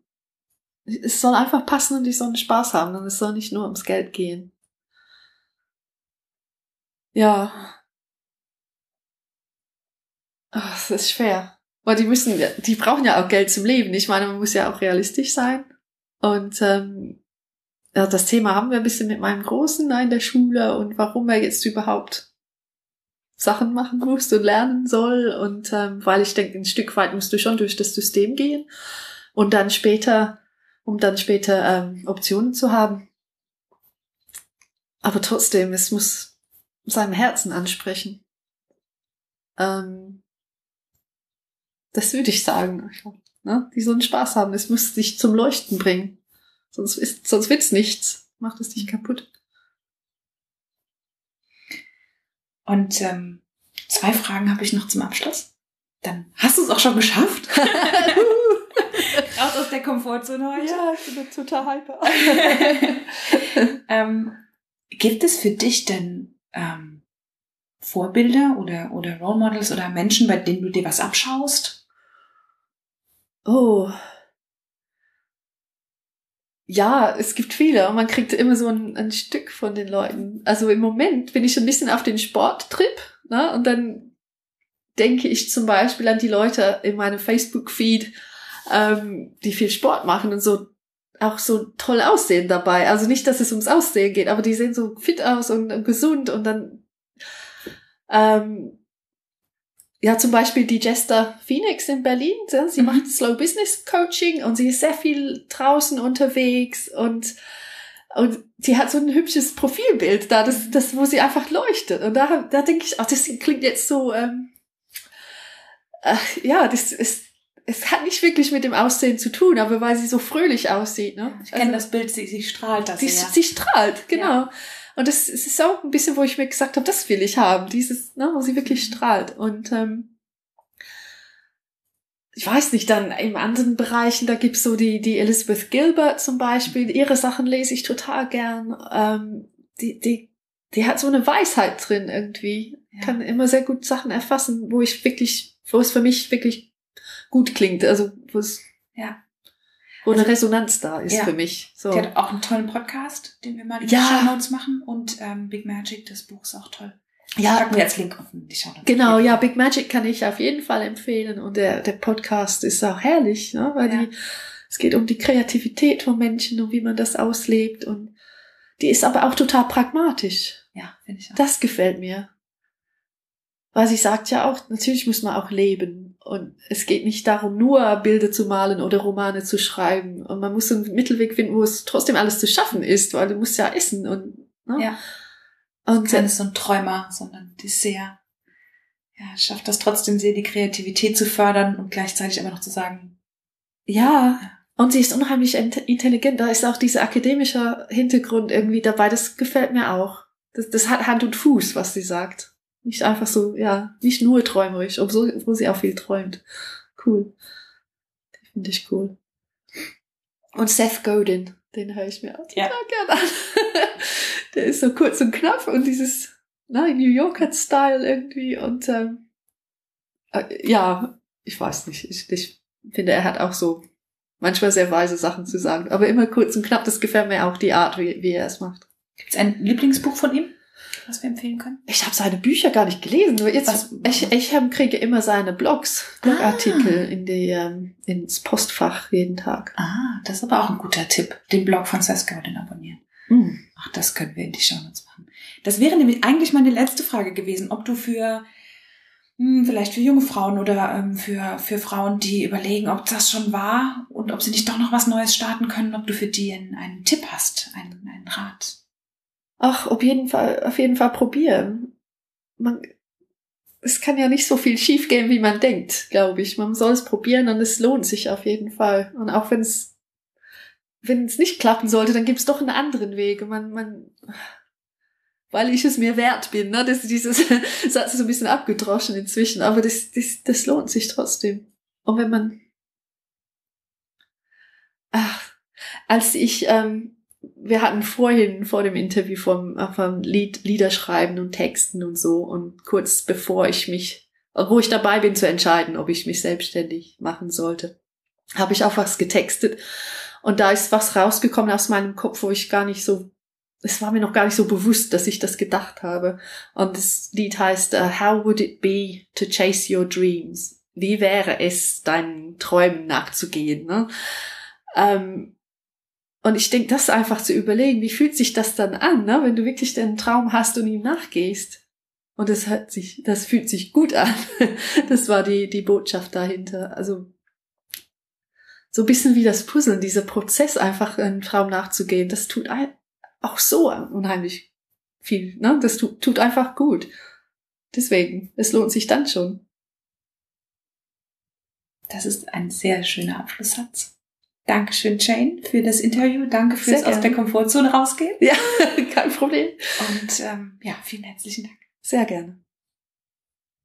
Es soll einfach passen und die sollen Spaß haben und es soll nicht nur ums Geld gehen. Ja. Ach, das ist schwer. Weil die müssen, die brauchen ja auch Geld zum Leben. Ich meine, man muss ja auch realistisch sein. Und ähm, ja, das Thema haben wir ein bisschen mit meinem Großen in der Schule und warum er jetzt überhaupt Sachen machen muss und lernen soll. Und ähm, weil ich denke, ein Stück weit musst du schon durch das System gehen und dann später, um dann später ähm, Optionen zu haben. Aber trotzdem, es muss seinem Herzen ansprechen. Ähm, das würde ich sagen. Ne? Die sollen Spaß haben. Es muss dich zum Leuchten bringen. Sonst, ist, sonst wird's nichts. Macht es dich kaputt. Und ähm, zwei Fragen habe ich noch zum Abschluss. Dann hast du es auch schon geschafft. <laughs> Raus aus der Komfortzone heute. Ja, ich bin total hyper. <laughs> ähm, gibt es für dich denn ähm, Vorbilder oder, oder Role Models oder Menschen, bei denen du dir was abschaust? Oh. Ja, es gibt viele und man kriegt immer so ein, ein Stück von den Leuten. Also im Moment bin ich ein bisschen auf den Sporttrip, ne? Und dann denke ich zum Beispiel an die Leute in meinem Facebook-Feed, ähm, die viel Sport machen und so auch so toll aussehen dabei. Also nicht, dass es ums Aussehen geht, aber die sehen so fit aus und, und gesund und dann ähm, ja, zum Beispiel die Jester Phoenix in Berlin. Sie mhm. macht Slow Business Coaching und sie ist sehr viel draußen unterwegs und und sie hat so ein hübsches Profilbild da, das, mhm. das, wo sie einfach leuchtet. Und da, da denke ich, ach, das klingt jetzt so, ähm, äh, ja, das ist, es hat nicht wirklich mit dem Aussehen zu tun, aber weil sie so fröhlich aussieht. Ne? Ich kenne also, das Bild, sie, sie strahlt das. Sie, ja. sie strahlt, genau. Ja. Und das, das ist auch ein bisschen, wo ich mir gesagt habe, das will ich haben, dieses, ne, wo sie wirklich mhm. strahlt. Und ähm, ich weiß nicht, dann in anderen Bereichen, da gibt's so die, die Elizabeth Gilbert zum Beispiel, ihre Sachen lese ich total gern. Ähm, die, die, die hat so eine Weisheit drin irgendwie. Ja. Kann immer sehr gut Sachen erfassen, wo ich wirklich, wo es für mich wirklich gut klingt. Also wo es ja. Wo also, eine Resonanz da ist ja. für mich. So. Die hat auch einen tollen Podcast, den wir mal in ja. die Show Notes machen. Und ähm, Big Magic, das Buch ist auch toll. Ja, packen wir als Link auf die Show Notes. Genau, ja, Big Magic kann ich auf jeden Fall empfehlen. Und der, der Podcast ist auch herrlich, ne? weil ja. die, es geht um die Kreativität von Menschen und wie man das auslebt. Und die ist aber auch total pragmatisch. Ja, finde ich auch. Das gefällt mir. Weil sie sagt ja auch, natürlich muss man auch leben. Und es geht nicht darum, nur Bilder zu malen oder Romane zu schreiben. Und man muss einen Mittelweg finden, wo es trotzdem alles zu schaffen ist, weil du musst ja essen und, ne? Ja. Und keine so ein Träumer, sondern die sehr, ja, schafft das trotzdem sehr, die Kreativität zu fördern und gleichzeitig aber noch zu sagen, ja, und sie ist unheimlich intelligent. Da ist auch dieser akademische Hintergrund irgendwie dabei. Das gefällt mir auch. Das, das hat Hand und Fuß, was sie sagt. Nicht einfach so, ja, nicht nur träumerisch, obwohl, obwohl sie auch viel träumt. Cool. Die finde ich cool. Und Seth Godin, den höre ich mir auch ja. gerne an. <laughs> Der ist so kurz und knapp und dieses na, New Yorker Style irgendwie und ähm, äh, ja, ich weiß nicht. Ich, ich finde, er hat auch so manchmal sehr weise Sachen zu sagen, aber immer kurz und knapp. Das gefällt mir auch die Art, wie, wie er es macht. Gibt es ein Lieblingsbuch von ihm? Was wir empfehlen können? Ich habe seine Bücher gar nicht gelesen. Nur jetzt, was, ich, ich hab, kriege immer seine Blogs, Blogartikel ah. in die, ähm, ins Postfach jeden Tag. Ah, das ist aber auch ein guter Tipp. Den Blog von Seth Godin abonnieren. Mhm. Ach, das können wir in die Show Notes machen. Das wäre nämlich eigentlich meine letzte Frage gewesen, ob du für hm, vielleicht für junge Frauen oder ähm, für, für Frauen, die überlegen, ob das schon war und ob sie nicht doch noch was Neues starten können, ob du für die einen, einen Tipp hast, einen, einen Rat ach, auf jeden Fall, auf jeden Fall probieren. Man, es kann ja nicht so viel schiefgehen, wie man denkt, glaube ich. Man soll es probieren und es lohnt sich auf jeden Fall. Und auch wenn es, wenn es nicht klappen sollte, dann gibt es doch einen anderen Weg. Man, man, weil ich es mir wert bin, ne? Das, dieses <laughs> Satz ist so ein bisschen abgedroschen inzwischen, aber das, das, das lohnt sich trotzdem. Und wenn man, ach, als ich, ähm, wir hatten vorhin vor dem Interview vom, vom Lied, Liederschreiben und Texten und so und kurz bevor ich mich, wo ich dabei bin zu entscheiden, ob ich mich selbstständig machen sollte, habe ich auch was getextet und da ist was rausgekommen aus meinem Kopf, wo ich gar nicht so es war mir noch gar nicht so bewusst, dass ich das gedacht habe. Und das Lied heißt uh, How would it be to chase your dreams? Wie wäre es, deinen Träumen nachzugehen? Ne? Ähm, und ich denke, das einfach zu überlegen, wie fühlt sich das dann an, ne? wenn du wirklich den Traum hast und ihm nachgehst. Und das hat sich, das fühlt sich gut an. <laughs> Das war die, die Botschaft dahinter. Also, so ein bisschen wie das Puzzeln, dieser Prozess einfach einem Traum nachzugehen, das tut auch so unheimlich viel, ne? Das tut, tut einfach gut. Deswegen, es lohnt sich dann schon. Das ist ein sehr schöner Abschlusssatz. Dankeschön, Jane, für das Interview. Danke fürs aus der Komfortzone rausgehen. Ja, <laughs> kein Problem. Und ähm, ja, vielen herzlichen Dank. Sehr gerne.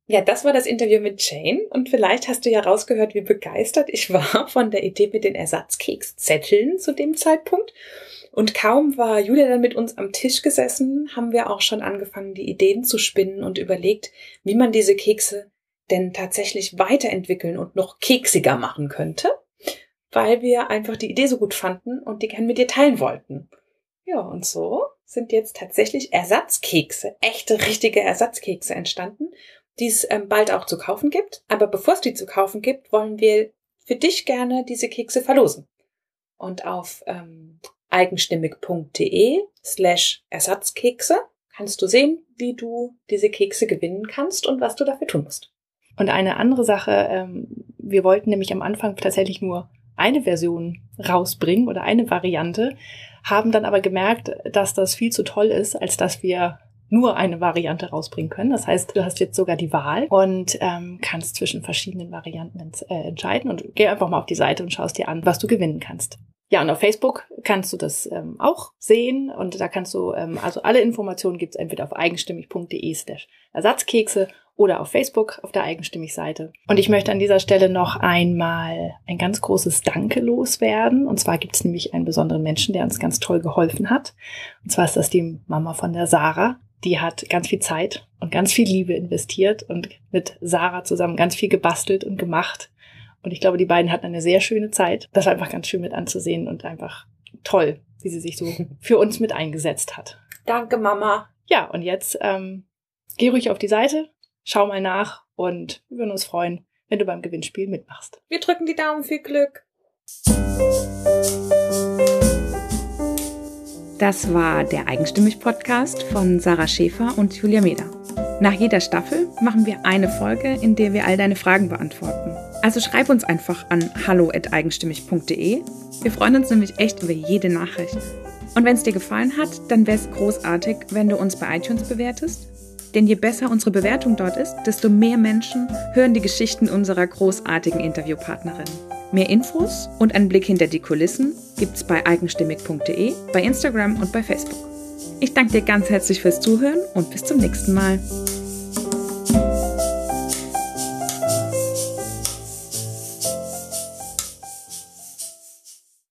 Ja, das war das Interview mit Jane und vielleicht hast du ja rausgehört, wie begeistert ich war <laughs> von der Idee mit den Ersatzkekszetteln zu dem Zeitpunkt. Und kaum war Julia dann mit uns am Tisch gesessen, haben wir auch schon angefangen, die Ideen zu spinnen und überlegt, wie man diese Kekse denn tatsächlich weiterentwickeln und noch keksiger machen könnte weil wir einfach die Idee so gut fanden und die gerne mit dir teilen wollten. Ja, und so sind jetzt tatsächlich Ersatzkekse, echte, richtige Ersatzkekse entstanden, die es ähm, bald auch zu kaufen gibt. Aber bevor es die zu kaufen gibt, wollen wir für dich gerne diese Kekse verlosen. Und auf ähm, eigenstimmig.de slash Ersatzkekse kannst du sehen, wie du diese Kekse gewinnen kannst und was du dafür tun musst. Und eine andere Sache, ähm, wir wollten nämlich am Anfang tatsächlich nur eine Version rausbringen oder eine Variante, haben dann aber gemerkt, dass das viel zu toll ist, als dass wir nur eine Variante rausbringen können. Das heißt, du hast jetzt sogar die Wahl und ähm, kannst zwischen verschiedenen Varianten ent äh, entscheiden und geh einfach mal auf die Seite und schaust dir an, was du gewinnen kannst. Ja, und auf Facebook kannst du das ähm, auch sehen und da kannst du, ähm, also alle Informationen gibt's entweder auf eigenstimmig.de slash Ersatzkekse oder auf Facebook auf der Eigenstimmig-Seite. Und ich möchte an dieser Stelle noch einmal ein ganz großes Danke loswerden. Und zwar gibt es nämlich einen besonderen Menschen, der uns ganz toll geholfen hat. Und zwar ist das die Mama von der Sarah. Die hat ganz viel Zeit und ganz viel Liebe investiert und mit Sarah zusammen ganz viel gebastelt und gemacht. Und ich glaube, die beiden hatten eine sehr schöne Zeit. Das war einfach ganz schön mit anzusehen und einfach toll, wie sie sich so <laughs> für uns mit eingesetzt hat. Danke, Mama. Ja, und jetzt ähm, geh ruhig auf die Seite, Schau mal nach und wir würden uns freuen, wenn du beim Gewinnspiel mitmachst. Wir drücken die Daumen, viel Glück! Das war der Eigenstimmig-Podcast von Sarah Schäfer und Julia Meder. Nach jeder Staffel machen wir eine Folge, in der wir all deine Fragen beantworten. Also schreib uns einfach an hallo.eigenstimmig.de. Wir freuen uns nämlich echt über jede Nachricht. Und wenn es dir gefallen hat, dann wäre es großartig, wenn du uns bei iTunes bewertest denn je besser unsere Bewertung dort ist, desto mehr Menschen hören die Geschichten unserer großartigen Interviewpartnerin. Mehr Infos und einen Blick hinter die Kulissen gibt's bei eigenstimmig.de, bei Instagram und bei Facebook. Ich danke dir ganz herzlich fürs Zuhören und bis zum nächsten Mal.